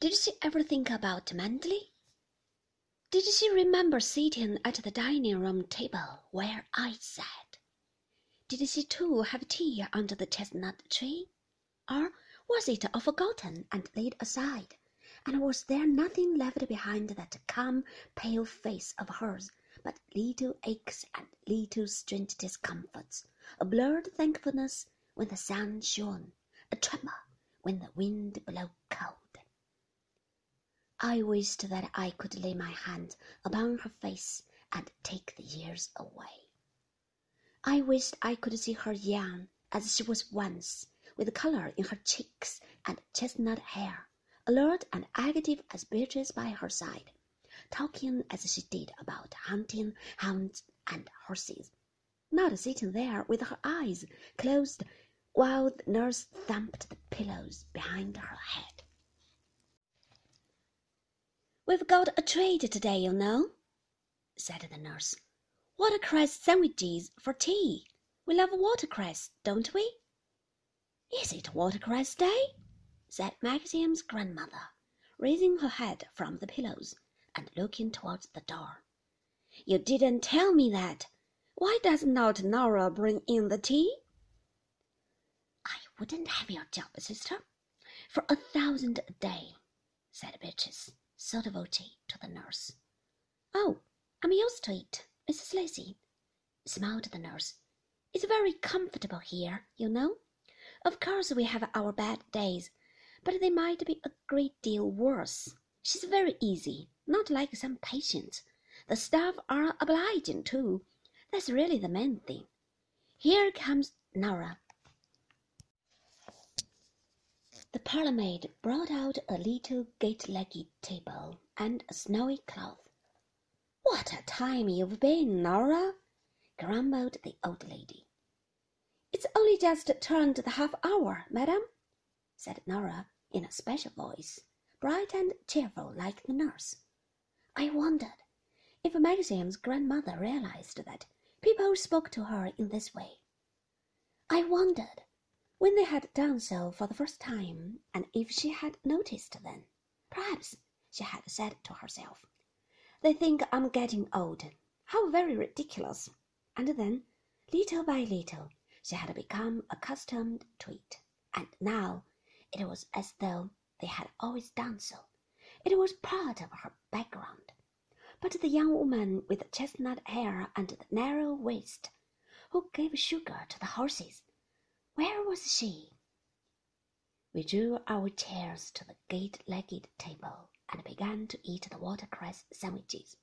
Did she ever think about Manderley? Did she remember sitting at the dining room table where I sat? Did she too have tea under the chestnut tree? Or was it all forgotten and laid aside? And was there nothing left behind that calm, pale face of hers but little aches and little strange discomforts, a blurred thankfulness when the sun shone, a tremor when the wind blew? I wished that I could lay my hand upon her face and take the years away. I wished I could see her young as she was once, with colour in her cheeks and chestnut hair, alert and active as Beatrice by her side, talking as she did about hunting, hounds, and horses, not sitting there with her eyes closed while the nurse thumped the pillows behind her head. We've got a treat today, you know, said the nurse. Watercress sandwiches for tea. We love watercress, don't we? Is it watercress day? said Maxim's grandmother, raising her head from the pillows and looking towards the door. You didn't tell me that. Why does not Nora bring in the tea? I wouldn't have your job, sister, for a thousand a day, said Beatrice sotto voce to the nurse. Oh, I'm used to it, Mrs. Lacey, smiled the nurse. It's very comfortable here, you know. Of course we have our bad days, but they might be a great deal worse. She's very easy, not like some patients. The staff are obliging too. That's really the main thing. Here comes Nora. The parlour-maid brought out a little gate-legged table and a snowy cloth. "What a time you've been, Nora!" grumbled the old lady. "It's only just turned the half hour, madam," said Nora in a special voice, bright and cheerful like the nurse. I wondered if Maxim's grandmother realized that people spoke to her in this way. I wondered when they had done so for the first time, and if she had noticed then, perhaps she had said to herself, They think I'm getting old. How very ridiculous! And then, little by little, she had become accustomed to it, and now it was as though they had always done so. It was part of her background. But the young woman with the chestnut hair and the narrow waist, who gave sugar to the horses, where was she? We drew our chairs to the gate-legged table and began to eat the watercress sandwiches.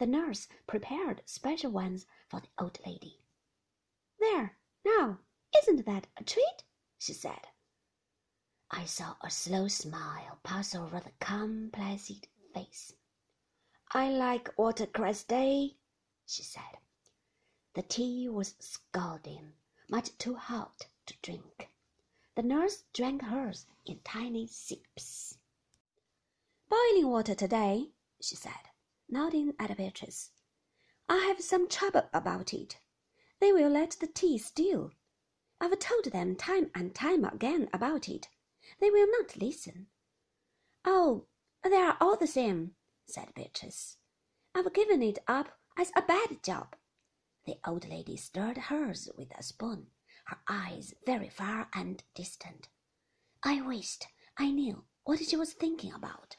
The nurse prepared special ones for the old lady. There, now, isn't that a treat? she said. I saw a slow smile pass over the calm, placid face. I like watercress day, she said. The tea was scalding much too hot to drink. The nurse drank hers in tiny sips. Boiling water today, she said, nodding at Beatrice. I have some trouble about it. They will let the tea stew. I've told them time and time again about it. They will not listen. Oh, they are all the same, said Beatrice. I've given it up as a bad job. The old lady stirred hers with a spoon, her eyes very far and distant. I wished I knew what she was thinking about.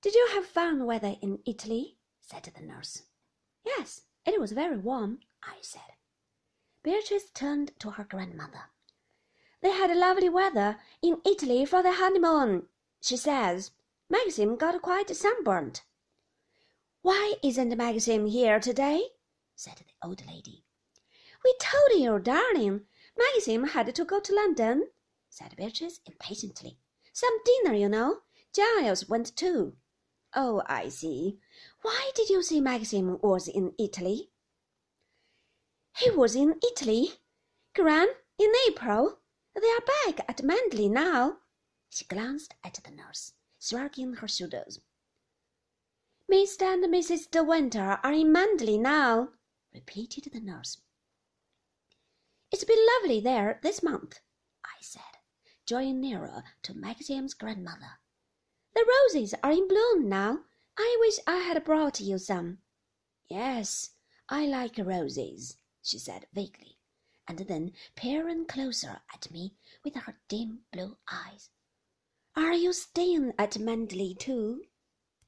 Did you have fine weather in Italy? said the nurse. Yes, it was very warm, I said. Beatrice turned to her grandmother. They had lovely weather in Italy for their honeymoon, she says. Maxim got quite sunburnt. Why isn't Maxim here today? Said the old lady. We told you, darling. Maxim had to go to London, said Beatrice impatiently. Some dinner, you know. Giles went too. Oh, I see. Why did you say Maxim was in Italy? He was in Italy, Gran, in April. They are back at Manderley now. She glanced at the nurse, shrugging her shoulders. Mr. and Mrs. De Winter are in Manderley now, repeated the nurse. It's been lovely there this month, I said, drawing nearer to Maxim's grandmother The roses are in bloom now. I wish I had brought you some. Yes, I like roses, she said vaguely, and then peering closer at me with her dim blue eyes. Are you staying at Manderley too?